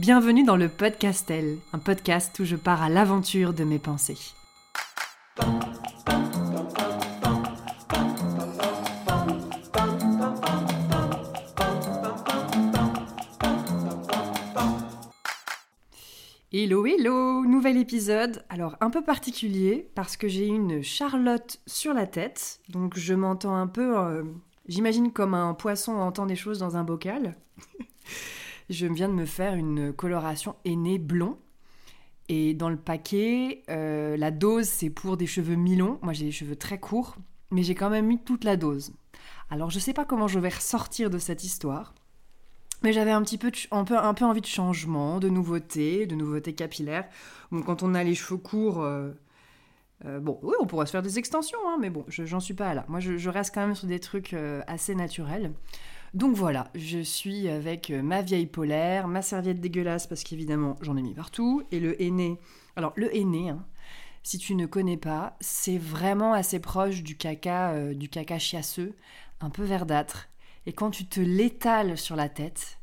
Bienvenue dans le Podcastel, un podcast où je pars à l'aventure de mes pensées. Hello, hello, nouvel épisode. Alors un peu particulier parce que j'ai une Charlotte sur la tête, donc je m'entends un peu, euh, j'imagine comme un poisson entend des choses dans un bocal. je viens de me faire une coloration aînée blond. Et dans le paquet, euh, la dose c'est pour des cheveux mi-longs. Moi j'ai des cheveux très courts, mais j'ai quand même mis toute la dose. Alors je sais pas comment je vais ressortir de cette histoire. Mais j'avais un petit peu, un peu, envie de changement, de nouveautés, de nouveautés capillaires. Bon, quand on a les cheveux courts, euh, euh, bon, oui, on pourrait se faire des extensions, hein, mais bon, j'en suis pas là. Moi, je, reste quand même sur des trucs assez naturels. Donc voilà, je suis avec ma vieille polaire, ma serviette dégueulasse, parce qu'évidemment, j'en ai mis partout, et le henné. Alors, le henné, hein, si tu ne connais pas, c'est vraiment assez proche du caca, du caca chiasseux, un peu verdâtre et quand tu te l'étales sur la tête,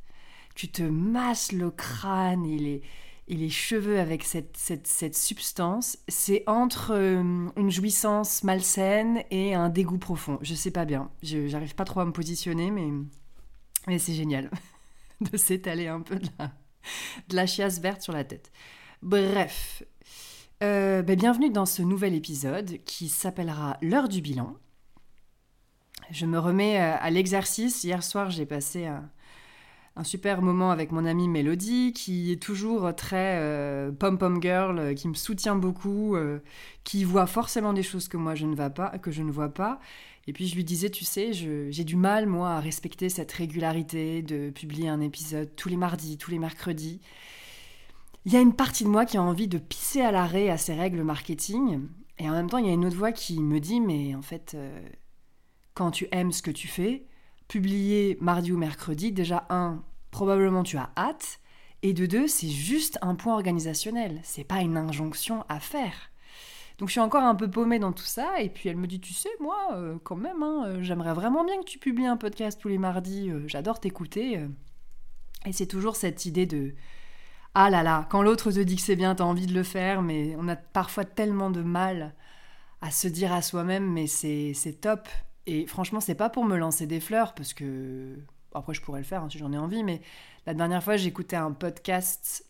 tu te masses le crâne et les, et les cheveux avec cette, substance, c'est entre euh, une jouissance malsaine et un dégoût profond. Je sais pas bien. J'arrive pas trop à me positionner, mais, mais c'est génial de s'étaler un peu de la, de la chiasse verte sur la tête. Bref. Euh, ben, bienvenue dans ce nouvel épisode qui s'appellera L'heure du bilan je me remets euh, à l'exercice. Hier soir, j'ai passé un, super moment avec mon amie Mélodie, qui est toujours très euh, pom-pom girl, qui me soutient beaucoup, qui voit forcément des choses que moi que je ne vois pas. Et puis je lui disais, tu sais, j'ai du mal, moi, à respecter cette régularité de publier un épisode tous les mardis, tous les mercredis. Il y a une partie de moi qui a envie de pisser à l'arrêt à ces règles marketing. Et en même temps, il y a une autre voix qui me dit, mais en fait, quand tu aimes ce que tu fais, publier mardi ou mercredi, déjà un, probablement tu as hâte, et de deux, c'est juste un point organisationnel, c'est pas une injonction à faire. Donc je suis encore un peu paumée dans tout ça, et puis elle me dit, tu sais, moi, euh, quand même, hein, euh, j'aimerais vraiment bien que tu publies un podcast tous les mardis, euh, j'adore t'écouter. Et c'est toujours cette idée de, ah là là, quand l'autre te dit que c'est bien, t'as envie de le faire, mais on a parfois tellement de mal à se dire à soi-même, mais c'est top, et franchement, c'est pas pour me lancer des fleurs, parce que. Après, je pourrais le faire hein, si j'en ai envie, mais la dernière fois, j'écoutais un podcast.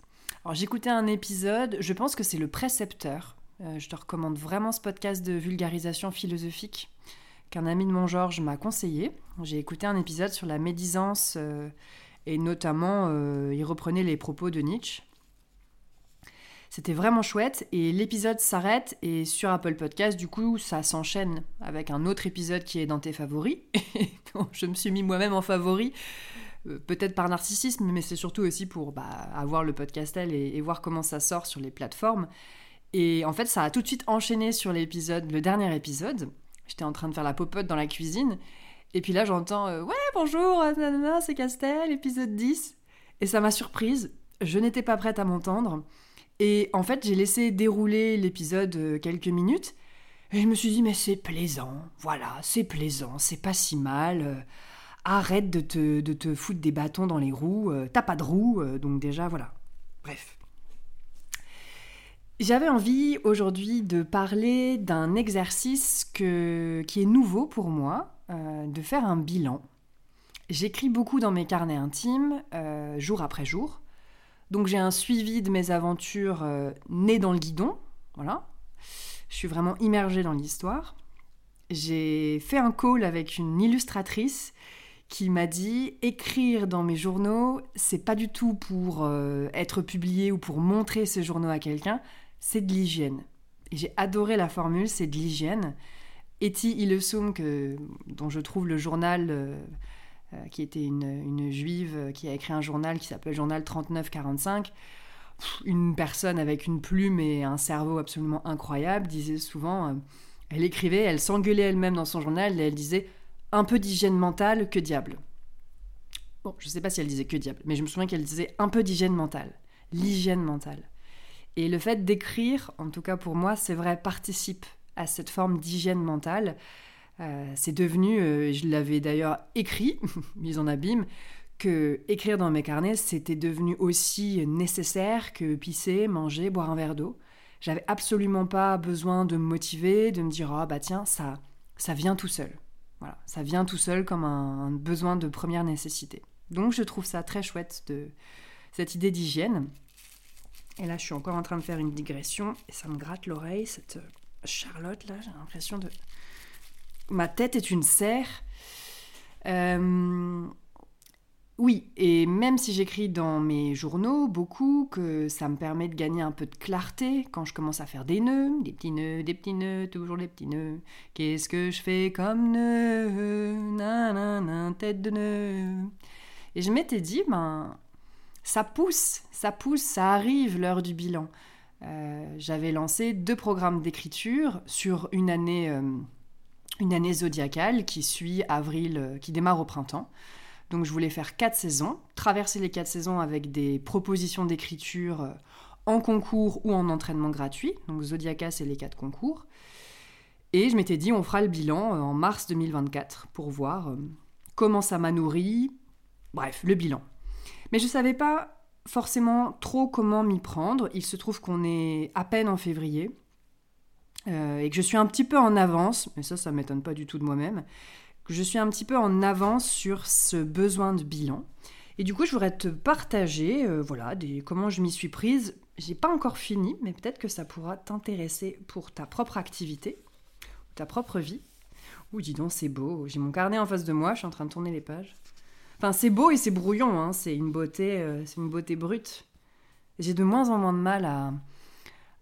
Alors, j'écoutais un épisode, je pense que c'est Le Précepteur. Euh, je te recommande vraiment ce podcast de vulgarisation philosophique qu'un ami de mon Georges m'a conseillé. J'ai écouté un épisode sur la médisance euh, et notamment, euh, il reprenait les propos de Nietzsche. C'était vraiment chouette et l'épisode s'arrête et sur Apple Podcast, du coup, ça s'enchaîne avec un autre épisode qui est dans tes favoris. je me suis mis moi-même en favori, peut-être par narcissisme, mais c'est surtout aussi pour bah, avoir le podcastel et, et voir comment ça sort sur les plateformes. Et en fait, ça a tout de suite enchaîné sur l'épisode, le dernier épisode. J'étais en train de faire la popote dans la cuisine. Et puis là, j'entends euh, Ouais, bonjour, c'est Castel, épisode 10. Et ça m'a surprise. Je n'étais pas prête à m'entendre. Et en fait, j'ai laissé dérouler l'épisode euh, quelques minutes. Et je me suis dit, mais c'est plaisant, voilà, c'est plaisant, c'est pas si mal. Euh, arrête de te, de te foutre des bâtons dans les roues. Euh, t'as pas de roues, donc déjà, voilà. Bref. J'avais envie aujourd'hui de parler d'un exercice qui est nouveau pour moi, de faire un bilan. J'écris beaucoup dans mes carnets intimes, jour après jour. Donc j'ai un suivi de mes aventures euh, nées dans le guidon. Voilà. Je suis vraiment immergée dans l'histoire. J'ai fait un call avec une illustratrice qui m'a dit écrire dans mes journaux, c'est pas du tout pour euh, être publié ou pour montrer ces journaux à quelqu'un, c'est de l'hygiène. Et j'ai adoré la formule, c'est de l'hygiène. Eti Ilesum, que, dont je trouve le journal euh, euh, qui était une, juive euh, qui a écrit un journal qui s'appelle Journal 3945. Une personne avec une plume et un cerveau absolument incroyable disait souvent, elle écrivait, elle s'engueulait elle-même dans son journal et elle disait un peu d'hygiène mentale, que diable. Bon, je ne sais pas si elle disait que diable, mais je me souviens qu'elle disait un peu d'hygiène mentale, l'hygiène mentale. Et le fait d'écrire, en tout cas pour moi, c'est vrai, participe à cette forme d'hygiène mentale. Euh, c'est devenu, euh, je l'avais d'ailleurs écrit, mise en abîme, que écrire dans mes carnets, c'était devenu aussi nécessaire que pisser, manger, boire un verre d'eau. J'avais absolument pas besoin de me motiver, de me dire ah bah tiens, ça ça vient tout seul. Voilà, ça vient tout seul comme un, besoin de première nécessité. Donc je trouve ça très chouette de cette idée d'hygiène. Et là, je suis encore en train de faire une digression et ça me gratte l'oreille, cette Charlotte là, j'ai l'impression de ma tête est une serre. Euh, oui, et même si j'écris dans mes journaux beaucoup, que ça me permet de gagner un peu de clarté quand je commence à faire des nœuds, des petits nœuds, des petits nœuds, toujours des petits nœuds. Qu'est-ce que je fais comme nœud? Nanana, tête de nœud. Et je m'étais dit, ben, ça pousse, ça pousse, ça arrive l'heure du bilan. Euh, j'avais lancé deux programmes d'écriture sur une année, euh, une année zodiacale qui suit avril, euh, qui démarre au printemps. Donc je voulais faire quatre saisons, traverser les quatre saisons avec des propositions d'écriture en concours ou en entraînement gratuit. Donc Zodiaca, c'est les quatre concours. Et je m'étais dit, on fera le bilan en mars 2024 pour voir comment ça m'a nourri. Bref, le bilan. Mais je ne savais pas forcément trop comment m'y prendre. Il se trouve qu'on est à peine en février et que je suis un petit peu en avance, mais ça, ça m'étonne pas du tout de moi-même je suis un petit peu en avance sur ce besoin de bilan. Et du coup, je voudrais te partager, euh, voilà, des, comment je m'y suis prise. J'ai pas encore fini, mais peut-être que ça pourra t'intéresser pour ta propre activité, ta propre vie. Ouh, dis donc, c'est beau. J'ai mon carnet en face de moi, je suis en train de tourner les pages. Enfin, c'est beau et c'est brouillon, hein. c'est une beauté, euh, c'est une beauté brute. J'ai de moins en moins de mal à,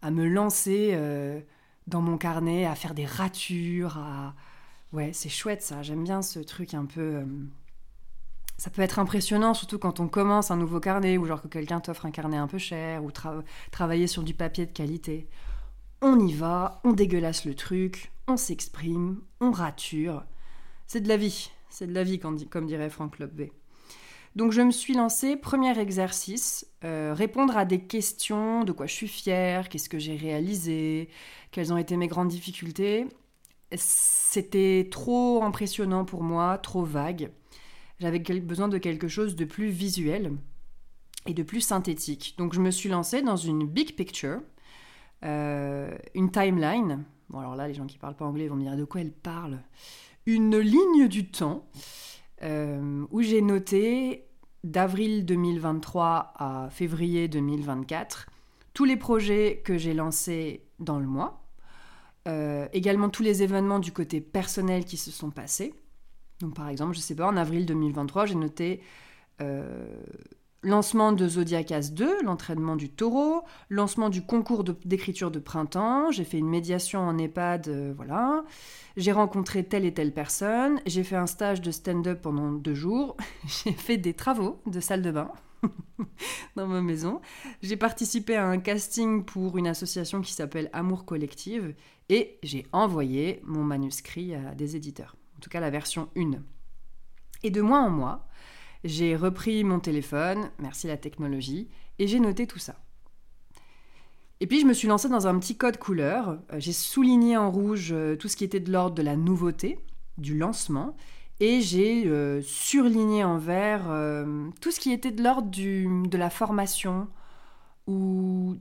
à me lancer euh, dans mon carnet, à faire des ratures, à, Ouais, c'est chouette ça. J'aime bien ce truc un peu. Euh, ça peut être impressionnant, surtout quand on commence un nouveau carnet ou genre que quelqu'un t'offre un carnet un peu cher ou travailler sur du papier de qualité. On y va, on dégueulasse le truc, on s'exprime, on rature. C'est de la vie, c'est de la vie, comme dirait Franck Lobvé. Donc je me suis lancée, premier exercice, euh, répondre à des questions, de quoi je suis fière, qu'est-ce que j'ai réalisé, quelles ont été mes grandes difficultés, c'était trop impressionnant pour moi, trop vague. J'avais besoin de quelque chose de plus visuel et de plus synthétique. Donc je me suis lancée dans une big picture, euh, une timeline. Bon alors là, les gens qui parlent pas anglais vont me dire de quoi elle parle? Une ligne du temps euh, où j'ai noté d'avril 2023 à février 2024 tous les projets que j'ai lancés dans le mois euh, également tous les événements du côté personnel qui se sont passés. Donc par exemple, je sais pas, en avril 2023, j'ai noté euh, lancement de Zodiacas 2, l'entraînement du taureau, lancement du concours d'écriture de, printemps, j'ai fait une médiation en EHPAD, euh, voilà. J'ai rencontré telle et telle personne, j'ai fait un stage de stand-up pendant deux jours, j'ai fait des travaux de salle de bain. dans ma maison. J'ai participé à un casting pour une association qui s'appelle Amour Collective et j'ai envoyé mon manuscrit à des éditeurs, en tout cas la version 1. Et de mois en mois, j'ai repris mon téléphone, merci la technologie, et j'ai noté tout ça. Et puis je me suis lancée dans un petit code couleur, euh, j'ai souligné en rouge euh, tout ce qui était de l'ordre de la nouveauté, du lancement, et j'ai euh, surligné en vert tout ce qui était de l'ordre de la formation ou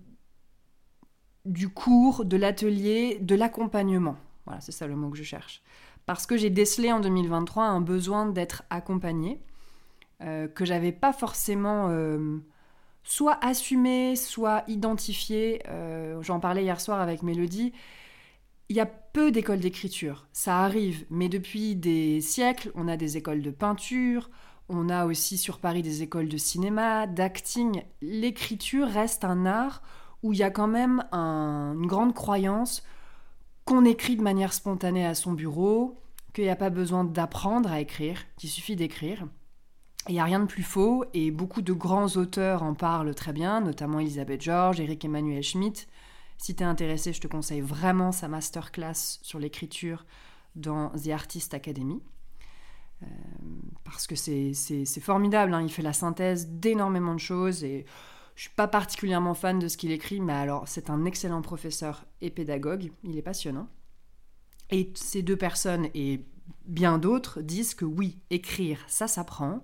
du cours, de l'atelier, de l'accompagnement. Voilà, c'est ça le mot que je cherche. Parce que j'ai décelé en 2023 un besoin d'être accompagnée, euh, que j'avais pas forcément soit assumé, soit identifié. J'en parlais hier soir avec Mélodie. Il y a peu d'écoles d'écriture, ça arrive, mais depuis des siècles, on a des écoles de peinture, on a aussi sur Paris des écoles de cinéma, d'acting. L'écriture reste un art où il y a quand même une grande croyance qu'on écrit de manière spontanée à son bureau, qu'il n'y a pas besoin d'apprendre à écrire, qu'il suffit d'écrire. Il n'y a rien de plus faux, et beaucoup de grands auteurs en parlent très bien, notamment Elisabeth George, Eric Emmanuel Schmitt, si tu es intéressé, je te conseille vraiment sa masterclass sur l'écriture dans The Artist Academy. Euh, parce que c'est formidable, hein. il fait la synthèse d'énormément de choses et je suis pas particulièrement fan de ce qu'il écrit, mais alors c'est un excellent professeur et pédagogue, il est passionnant. Et ces deux personnes et bien d'autres disent que oui, écrire, ça s'apprend.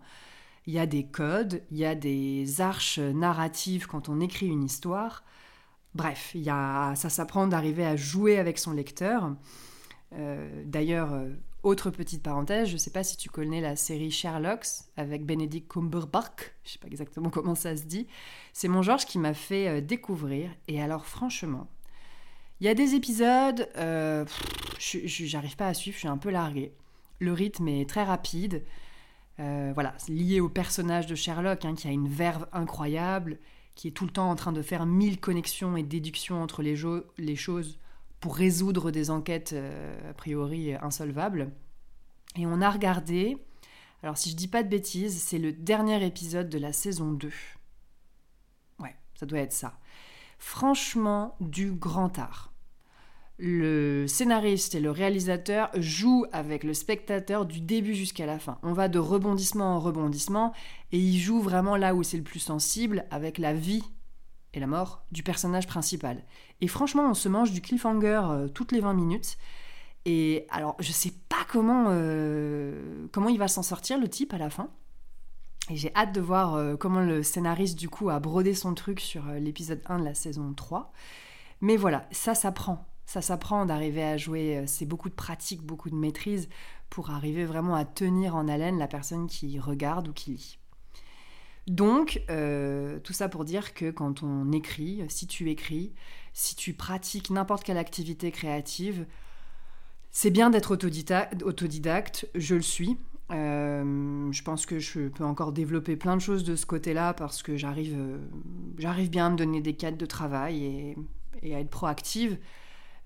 Il y a des codes, il y a des arches narratives quand on écrit une histoire. Bref, il y a, ça s'apprend d'arriver à jouer avec son lecteur. Euh, d'ailleurs, euh, autre petite parenthèse, je ne sais pas si tu connais la série Sherlock avec Benedict Cumberbatch, je ne sais pas exactement comment ça se dit. C'est mon Georges qui m'a fait euh, découvrir. Et alors, franchement, il y a des épisodes, j'arrive pas à suivre, je suis un peu larguée. Le rythme est très rapide. Voilà, lié au personnage de Sherlock, hein, qui a une verve incroyable, qui est tout le temps en train de faire mille connexions et déductions entre les, les choses pour résoudre des enquêtes euh, a priori insolvables. Et on a regardé, alors si je dis pas de bêtises, c'est le dernier épisode de la saison 2. Ouais, ça doit être ça. Franchement, du grand art. Le scénariste et le réalisateur jouent avec le spectateur du début jusqu'à la fin. On va de rebondissement en rebondissement et ils jouent vraiment là où c'est le plus sensible avec la vie et la mort du personnage principal. Et franchement, on se mange du cliffhanger euh, toutes les 20 minutes. Et alors, je sais pas comment, euh, comment il va s'en sortir, le type, à la fin. Et j'ai hâte de voir euh, comment le scénariste, du coup, a brodé son truc sur l'épisode 1 de la saison 3. Mais voilà, ça s'apprend. Ça s'apprend d'arriver à jouer. C'est beaucoup de pratique, beaucoup de maîtrise pour arriver vraiment à tenir en haleine la personne qui regarde ou qui lit. Donc, euh, tout ça pour dire que quand on écrit, si tu écris, si tu pratiques n'importe quelle activité créative, c'est bien d'être autodidacte, je le suis. Euh, je pense que je peux encore développer plein de choses de ce côté-là parce que j'arrive, euh, j'arrive bien à me donner des cadres de travail et à être proactive.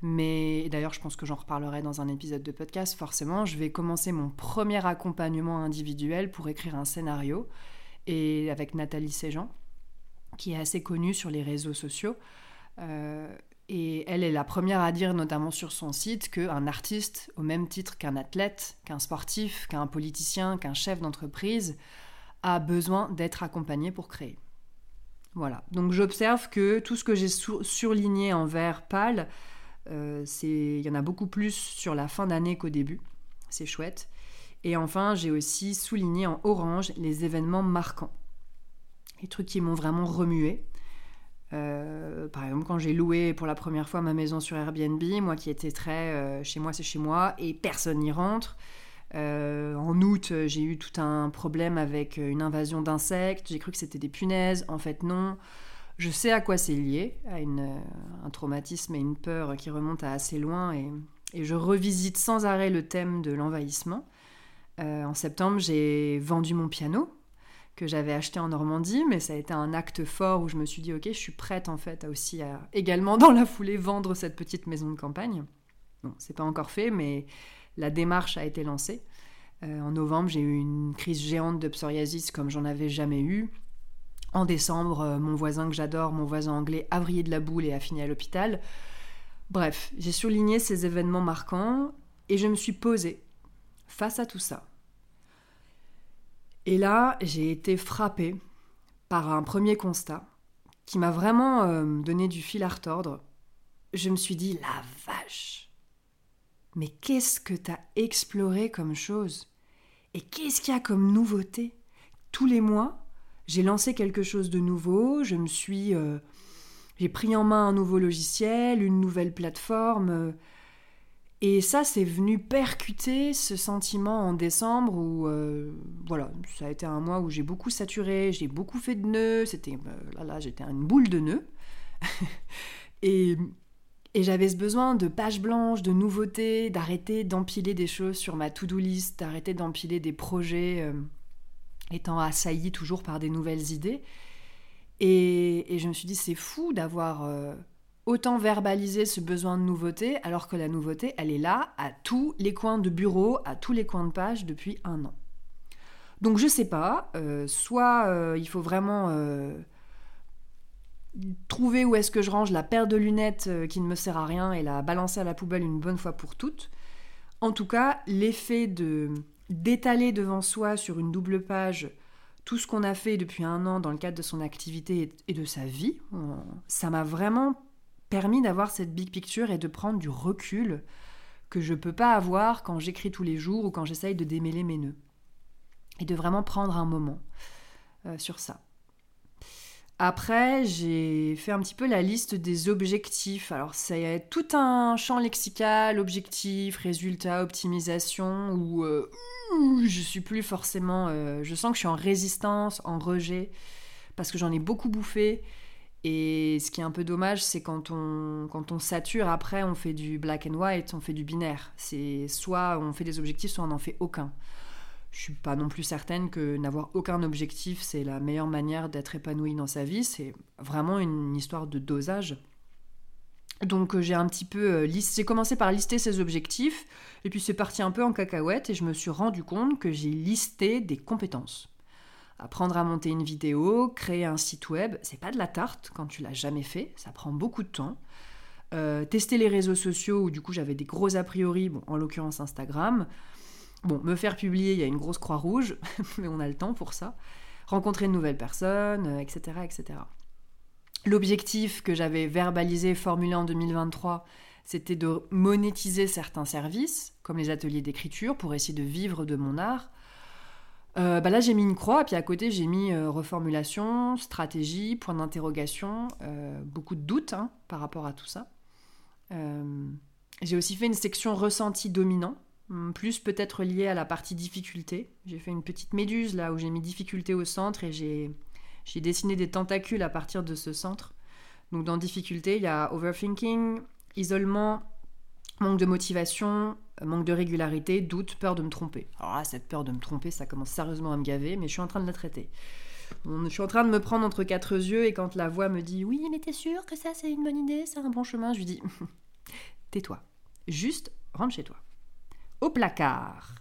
Mais d'ailleurs, je pense que j'en reparlerai dans un épisode de podcast. Forcément, je vais commencer mon premier accompagnement individuel pour écrire un scénario et avec Nathalie Séjean, qui est assez connue sur les réseaux sociaux. Euh, et elle est la première à dire, notamment sur son site, qu'un artiste, au même titre qu'un athlète, qu'un sportif, qu'un politicien, qu'un chef d'entreprise, a besoin d'être accompagné pour créer. Voilà. Donc j'observe que tout ce que j'ai surligné en vert pâle, il y en a beaucoup plus sur la fin d'année qu'au début. C'est chouette. Et enfin, j'ai aussi souligné en orange les événements marquants. Les trucs qui m'ont vraiment remué. Euh, par exemple, quand j'ai loué pour la première fois ma maison sur Airbnb, moi qui étais très euh, chez moi, c'est chez moi, et personne n'y rentre. Euh, en août, j'ai eu tout un problème avec une invasion d'insectes. J'ai cru que c'était des punaises. En fait, non. Je sais à quoi c'est lié, à un traumatisme et une peur qui remontent à assez loin. Et, je revisite sans arrêt le thème de l'envahissement. Euh, en septembre, j'ai vendu mon piano que j'avais acheté en Normandie, mais ça a été un acte fort où je me suis dit ok, je suis prête en fait à aussi également dans la foulée vendre cette petite maison de campagne. Bon, c'est pas encore fait, mais la démarche a été lancée. Euh, en novembre, j'ai eu une crise géante de psoriasis comme j'en avais jamais eu. En décembre, euh, mon voisin que j'adore, mon voisin anglais, a vrillé de la boule et a fini à l'hôpital. Bref, j'ai souligné ces événements marquants et je me suis posée face à tout ça. Et là, j'ai été frappée par un premier constat qui m'a vraiment euh, donné du fil à retordre. Je me suis dit, la vache Mais qu'est-ce que t'as exploré comme chose? Et qu'est-ce qu'il y a comme nouveauté? Tous les mois, j'ai lancé quelque chose de nouveau, je me suis... Euh, j'ai pris en main un nouveau logiciel, une nouvelle plateforme, euh, et ça, c'est venu percuter ce sentiment en décembre où, euh, voilà, ça a été un mois où j'ai beaucoup saturé, j'ai beaucoup fait de nœuds, c'était, là, là, j'étais une boule de nœuds. et, et j'avais ce besoin de pages blanches, de nouveautés, d'arrêter d'empiler des choses sur ma to-do list, d'arrêter d'empiler des projets étant assaillis toujours par des nouvelles idées. Et, je me suis dit, c'est fou d'avoir autant verbaliser ce besoin de nouveauté alors que la nouveauté, elle est là à tous les coins de bureau, à tous les coins de page depuis un an. Donc je sais pas, euh, soit euh, il faut vraiment euh, trouver où est-ce que je range la paire de lunettes qui ne me sert à rien et la balancer à la poubelle une bonne fois pour toutes. En tout cas, l'effet de d'étaler devant soi sur une double page tout ce qu'on a fait depuis un an dans le cadre de son activité et de sa vie, ça m'a vraiment permis d'avoir cette big picture et de prendre du recul que je peux pas avoir quand j'écris tous les jours ou quand j'essaye de démêler mes nœuds. et de vraiment prendre un moment sur ça. Après, j'ai fait un petit peu la liste des objectifs. Alors, c'est tout un champ lexical, objectif, résultat, optimisation, où euh, je suis plus forcément. Euh, je sens que je suis en résistance, en rejet, parce que j'en ai beaucoup bouffé. Et ce qui est un peu dommage, c'est quand on, quand on sature, après, on fait du black and white, on fait du binaire. C'est soit on fait des objectifs, soit on n'en fait aucun je suis pas non plus certaine que n'avoir aucun objectif, c'est la meilleure manière d'être épanoui dans sa vie. C'est vraiment une histoire de dosage. Donc euh, j'ai un petit peu euh, j'ai commencé par lister ces objectifs et puis c'est parti un peu en cacahuète et je me suis rendu compte que j'ai listé des compétences. Apprendre à monter une vidéo, créer un site web, c'est pas de la tarte quand tu l'as jamais fait, ça prend beaucoup de temps. Euh, tester les réseaux sociaux où du coup j'avais des gros a priori, bon, en l'occurrence Instagram. Bon, me faire publier, il y a une grosse croix rouge, mais on a le temps pour ça. Rencontrer de nouvelles personnes, etc. Euh, etc. L'objectif que j'avais verbalisé, formulé en 2023, c'était de monétiser certains services, comme les ateliers d'écriture, pour essayer de vivre de mon art. Euh, bah là, j'ai mis une croix, puis à côté, j'ai mis euh, reformulation, stratégie, point d'interrogation, beaucoup de doutes hein, par rapport à tout ça. j'ai aussi fait une section ressenti dominant, plus peut-être lié à la partie difficulté. J'ai fait une petite méduse là où j'ai mis difficulté au centre et j'ai, dessiné des tentacules à partir de ce centre. Donc dans difficulté, il y a overthinking, isolement, manque de motivation, manque de régularité, doute, peur de me tromper. Alors cette peur de me tromper, ça commence sérieusement à me gaver, mais je suis en train de la traiter. Je suis en train de me prendre entre quatre yeux et quand la voix me dit Oui, mais t'es sûr que ça c'est une bonne idée, c'est un bon chemin, je lui dis Tais-toi. Juste rentre chez toi au placard.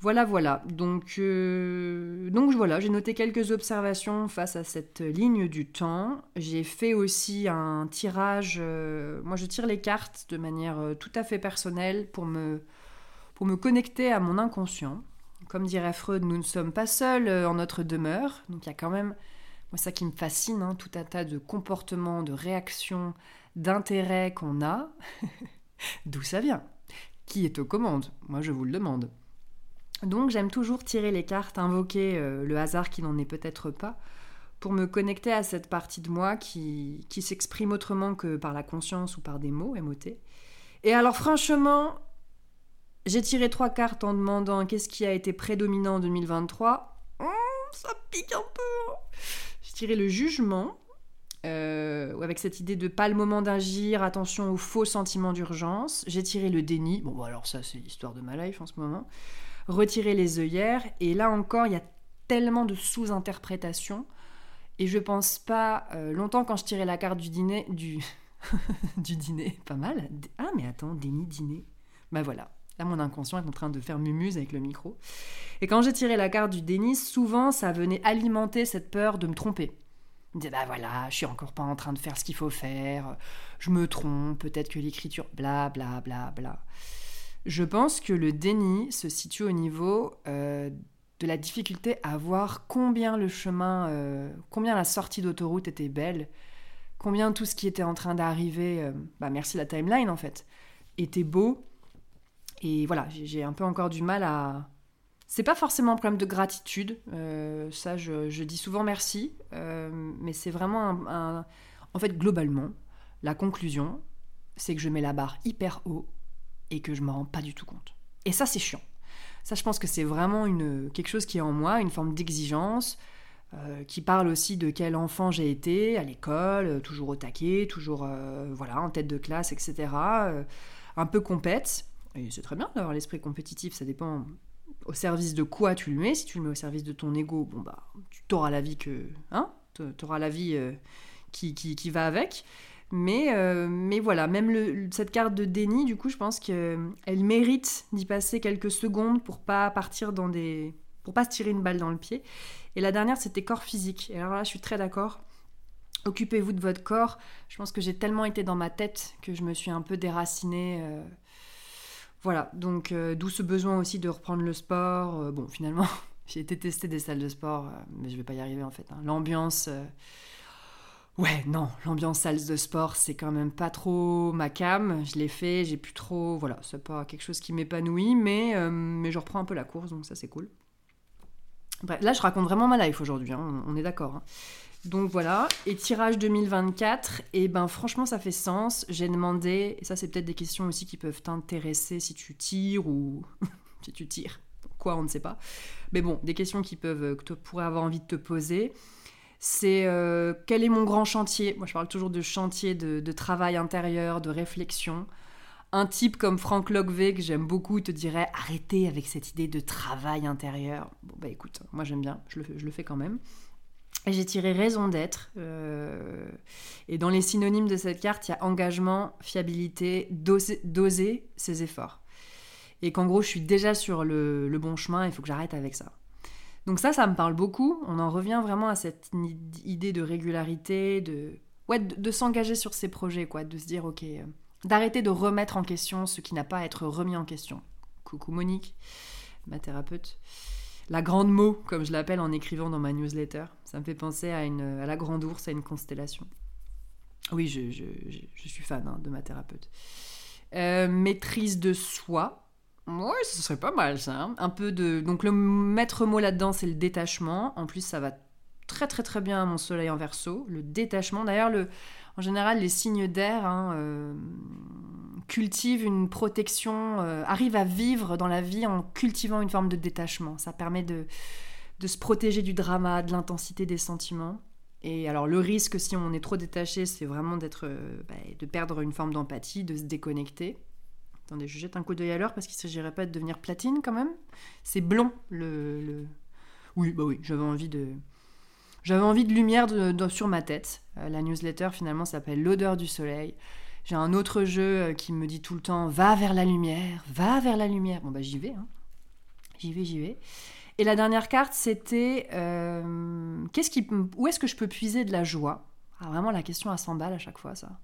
Voilà, voilà. Donc, euh, donc voilà, j'ai noté quelques observations face à cette ligne du temps. J'ai fait aussi un tirage. Euh, moi, je tire les cartes de manière euh, tout à fait personnelle pour me, pour me connecter à mon inconscient. Comme dirait Freud, nous ne sommes pas seuls en notre demeure. Donc, il y a quand même, moi, ça qui me fascine, hein, tout un tas de comportements, de réactions, d'intérêts qu'on a. D'où ça vient? Qui est aux commandes Moi, je vous le demande. Donc, j'aime toujours tirer les cartes, invoquer euh, le hasard qui n'en est peut-être pas, pour me connecter à cette partie de moi qui, s'exprime autrement que par la conscience ou par des mots, MOT. Et alors, franchement, j'ai tiré trois cartes en demandant qu'est-ce qui a été prédominant en 2023. Hum, ça pique un peu. Hein. J'ai tiré le jugement, euh, avec cette idée de pas le moment d'agir, attention aux faux sentiments d'urgence. J'ai tiré le déni, bon, alors ça c'est l'histoire de ma life en ce moment. Retirer les œillères, et là encore il y a tellement de sous-interprétations, et je pense pas euh, longtemps quand je tirais la carte du dîner, du, du dîner, pas mal. Ah mais attends, déni, dîner. Bah voilà, Là, mon inconscient est en train de faire mumuse avec le micro. Et quand j'ai tiré la carte du déni, souvent ça venait alimenter cette peur de me tromper. Il me disait, bah voilà, je suis encore pas en train de faire ce qu'il faut faire, je me trompe, peut-être que l'écriture, bla bla bla bla. Je pense que le déni se situe au niveau euh, de la difficulté à voir combien le chemin, euh, combien la sortie d'autoroute était belle, combien tout ce qui était en train d'arriver, euh, bah merci la timeline en fait, était beau. Et voilà, j'ai un peu encore du mal à, c'est pas forcément un problème de gratitude, euh, ça je, dis souvent merci, euh, mais c'est vraiment un, En fait, globalement, la conclusion, c'est que je mets la barre hyper haut et que je me rends pas du tout compte. Et ça, c'est chiant. Ça, je pense que c'est vraiment une, quelque chose qui est en moi, une forme d'exigence, euh, qui parle aussi de quel enfant j'ai été à l'école, toujours au taquet, toujours voilà, en tête de classe, etc. un peu compète. Et c'est très bien d'avoir l'esprit compétitif, ça dépend au service de quoi tu le mets. Si tu le mets au service de ton ego, bon bah, tu auras la vie que, hein, auras la vie euh, qui, qui, va avec. Mais, euh, mais voilà, même cette carte de déni, du coup, je pense qu'elle mérite d'y passer quelques secondes pour pas partir dans des, pour pas se tirer une balle dans le pied. Et la dernière, c'était corps physique. Et alors là, je suis très d'accord. Occupez-vous de votre corps. Je pense que j'ai tellement été dans ma tête que je me suis un peu déracinée. Euh, voilà, donc euh, d'où ce besoin aussi de reprendre le sport. Euh, bon, finalement, j'ai été tester des salles de sport, euh, mais je vais pas y arriver en fait. Hein. L'ambiance. Ouais, non, l'ambiance salle de sport, c'est quand même pas trop ma cam. Je l'ai fait, j'ai plus trop. Voilà, c'est pas quelque chose qui m'épanouit, mais, je reprends un peu la course, donc ça c'est cool. Bref, là, je raconte vraiment ma life aujourd'hui, hein, on est d'accord. Hein. Donc voilà, et tirage 2024, et ben franchement ça fait sens. J'ai demandé, et ça c'est peut-être des questions aussi qui peuvent t'intéresser si tu tires ou si tu tires, quoi on ne sait pas. Mais bon, des questions qui peuvent que tu pourrais avoir envie de te poser. C'est euh, quel est mon grand chantier? Moi je parle toujours de chantier de, travail intérieur, de réflexion. Un type comme Frank Logve, que j'aime beaucoup, te dirait arrêtez avec cette idée de travail intérieur. Bon bah écoute, moi j'aime bien, je le, je le fais quand même. J'ai tiré raison d'être. Euh, et dans les synonymes de cette carte, il y a engagement, fiabilité, doser, ses efforts. Et qu'en gros, je suis déjà sur le, bon chemin, il faut que j'arrête avec ça. Donc ça, ça me parle beaucoup. On en revient vraiment à cette idée de régularité, de, ouais, de, s'engager sur ses projets, quoi, de se dire, ok, euh, d'arrêter de remettre en question ce qui n'a pas à être remis en question. Coucou Monique, ma thérapeute la grande mot, comme je l'appelle en écrivant dans ma newsletter. Ça me fait penser à, une, à la grande ours, à une constellation. Oui, je, suis fan hein, de ma thérapeute. Euh, maîtrise de soi. Ouais, ce serait pas mal ça. Hein. Un peu de. Donc le maître mot là-dedans, c'est le détachement. En plus, ça va très très très bien à mon soleil en verso. Le détachement. D'ailleurs, le... en général, les signes d'air hein, euh, cultive une protection, euh, arrive à vivre dans la vie en cultivant une forme de détachement. Ça permet de, de se protéger du drama, de l'intensité des sentiments. Et alors le risque, si on est trop détaché, c'est vraiment d'être, euh, bah, de perdre une forme d'empathie, de se déconnecter. Attendez, je jette un coup d'œil à l'heure parce qu'il ne s'agirait pas de devenir platine quand même. C'est blond le, le... Oui, bah oui, j'avais envie de... J'avais envie de lumière sur ma tête. Euh, la newsletter finalement s'appelle L'odeur du soleil. J'ai un autre jeu euh, qui me dit tout le temps va vers la lumière, va vers la lumière. Bon bah j'y vais, hein. j'y vais, j'y vais. Et la dernière carte c'était euh, qu'est-ce qui, où est-ce que je peux puiser de la joie? Ah, Vraiment la question à 100 balles à chaque fois ça.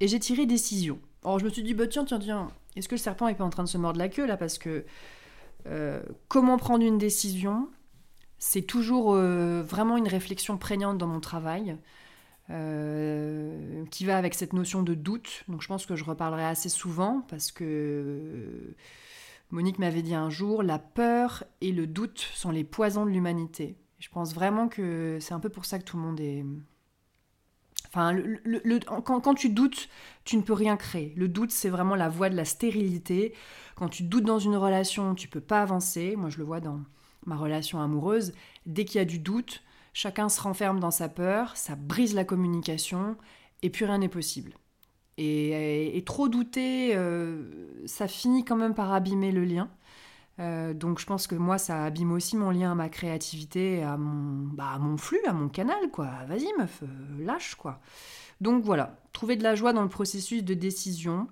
Et j'ai tiré décision. Alors je me suis dit bah tiens tiens tiens, est-ce que le serpent est pas en train de se mordre la queue là? Parce que euh, comment prendre une décision? C'est toujours vraiment une réflexion prégnante dans mon travail. Euh, qui va avec cette notion de doute. Donc je pense que je reparlerai assez souvent parce que euh, Monique m'avait dit un jour, la peur et le doute sont les poisons de l'humanité. Je pense vraiment que c'est un peu pour ça que tout le monde est... Enfin, quand, quand, tu doutes, tu ne peux rien créer. Le doute, c'est vraiment la voie de la stérilité. Quand tu doutes dans une relation, tu peux pas avancer. Moi, je le vois dans ma relation amoureuse. Dès qu'il y a du doute, chacun se renferme dans sa peur, ça brise la communication, et plus rien n'est possible. Et, trop douter, euh, ça finit quand même par abîmer le lien. Euh, donc je pense que moi, ça abîme aussi mon lien à ma créativité, à mon, bah, flux, à mon canal, quoi. Vas-y, meuf, euh, lâche, quoi. Donc voilà, trouver de la joie dans le processus de décision.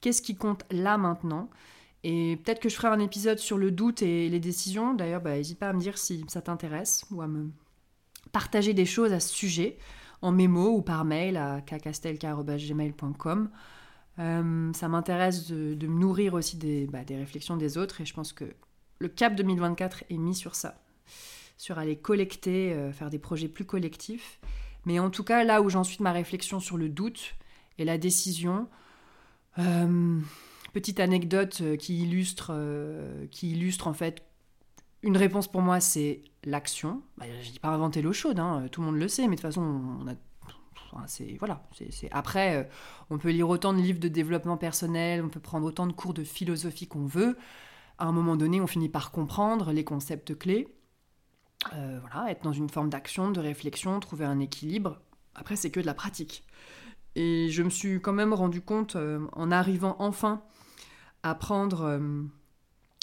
Qu'est-ce qui compte là maintenant? Et peut-être que je ferai un épisode sur le doute et les décisions. D'ailleurs, bah, n'hésite pas à me dire si ça t'intéresse ou à me partager des choses à ce sujet en mémo ou par mail à kcastelka.gmail.com. Euh, ça m'intéresse de, me nourrir aussi des, bah, des, réflexions des autres et je pense que le cap 2024 est mis sur ça, sur aller collecter, euh, faire des projets plus collectifs. Mais en tout cas, là où j'en suis ma réflexion sur le doute et la décision, euh, petite anecdote qui illustre, qui illustre en fait une réponse pour moi, c'est l'action. Bah, je dis pas inventer l'eau chaude, hein, tout le monde le sait, mais de toute façon, on a c'est voilà c'est après euh, on peut lire autant de livres de développement personnel on peut prendre autant de cours de philosophie qu'on veut. À un moment donné on finit par comprendre les concepts clés. Euh, voilà être dans une forme d'action de réflexion trouver un équilibre. Après c'est que de la pratique. Et je me suis quand même rendu compte euh, en arrivant enfin à prendre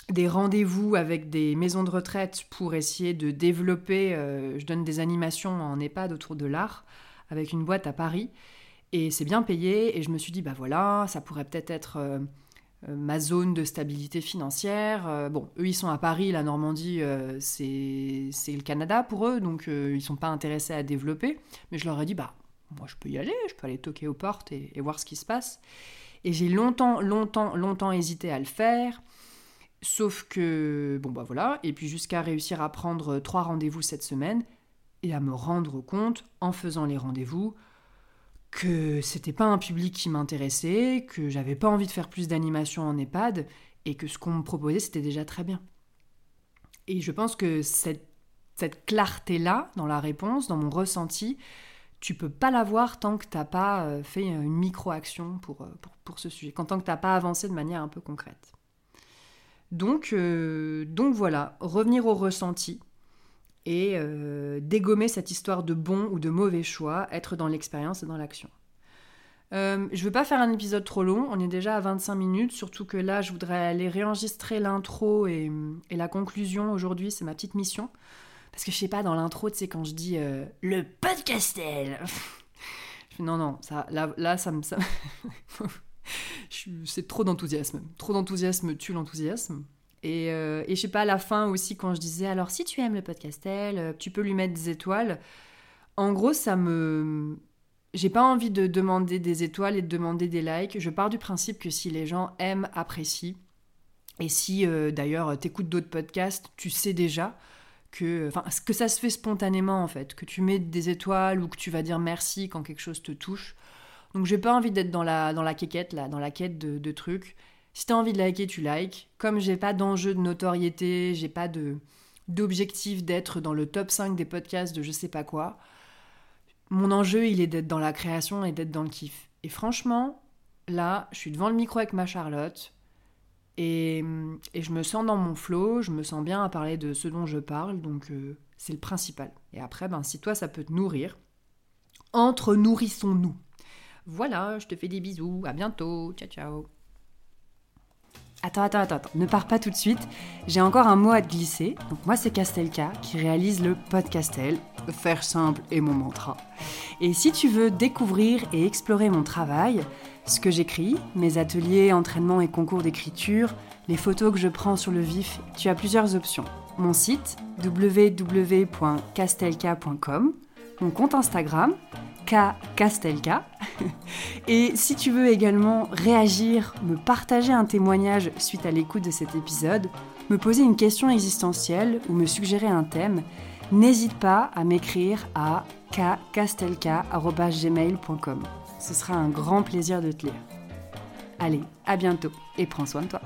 des rendez-vous avec des maisons de retraite pour essayer de développer, euh, je donne des animations en EHPAD autour de l'art, avec une boîte à Paris, et c'est bien payé, et je me suis dit, bah voilà, ça pourrait peut-être être, euh, euh, ma zone de stabilité financière. bon, eux, ils sont à Paris, la Normandie, c'est le Canada pour eux, donc ils sont pas intéressés à développer, mais je leur ai dit, bah, moi je peux y aller, je peux aller toquer aux portes et, et voir ce qui se passe. Et j'ai longtemps, longtemps, longtemps hésité à le faire. Sauf que, bon bah voilà, et puis jusqu'à réussir à prendre trois rendez-vous cette semaine et à me rendre compte, en faisant les rendez-vous, que c'était pas un public qui m'intéressait, que j'avais pas envie de faire plus d'animation en EHPAD et que ce qu'on me proposait c'était déjà très bien. Et je pense que cette clarté-là dans la réponse, dans mon ressenti, tu peux pas l'avoir tant que tu n'as pas euh, fait une micro-action pour, euh, pour, pour, ce sujet, tant que tu n'as pas avancé de manière un peu concrète. Donc, euh, donc voilà, revenir au ressenti et dégommer cette histoire de bon ou de mauvais choix, être dans l'expérience et dans l'action. Euh, je veux pas faire un épisode trop long, on est déjà à 25 minutes, surtout que là je voudrais aller réenregistrer l'intro et, la conclusion aujourd'hui, c'est ma petite mission. Parce que je sais pas, dans l'intro, tu sais, quand je dis euh, le podcastel, non, non, ça, là, là ça me. Ça... c'est trop d'enthousiasme. Trop d'enthousiasme tue l'enthousiasme. Et, euh, et je sais pas, à la fin aussi, quand je disais alors si tu aimes le podcastel, euh, tu peux lui mettre des étoiles. En gros, ça me. J'ai pas envie de demander des étoiles et de demander des likes. Je pars du principe que si les gens aiment, apprécient, et si euh, d'ailleurs t'écoutes d'autres podcasts, tu sais déjà que, que ça se fait spontanément en fait, que tu mets des étoiles ou que tu vas dire merci quand quelque chose te touche. Donc j'ai pas envie d'être dans la, dans la quéquette, là, dans la quête de, trucs. Si t'as envie de liker, tu likes. Comme j'ai pas d'enjeu de notoriété, j'ai pas de d'objectif d'être dans le top 5 des podcasts de je sais pas quoi, mon enjeu il est d'être dans la création et d'être dans le kiff. Et franchement, là, je suis devant le micro avec ma Charlotte, et, je me sens dans mon flow, je me sens bien à parler de ce dont je parle, donc euh, c'est le principal. Et après, ben, si toi ça peut te nourrir, entre nourrissons-nous. Voilà, je te fais des bisous, à bientôt, ciao ciao. Attends, attends, attends, attends, ne pars pas tout de suite. J'ai encore un mot à te glisser. Donc moi c'est Castelka qui réalise le podcastel. Faire simple est mon mantra. Et si tu veux découvrir et explorer mon travail, ce que j'écris, mes ateliers, entraînements et concours d'écriture, les photos que je prends sur le vif, tu as plusieurs options. Mon site www.castelka.com, mon compte Instagram Castelka. Et si tu veux également réagir, me partager un témoignage suite à l'écoute de cet épisode, me poser une question existentielle ou me suggérer un thème, n'hésite pas à m'écrire à kkastelka.gmail.com. Ce sera un grand plaisir de te lire. Allez, à bientôt et prends soin de toi.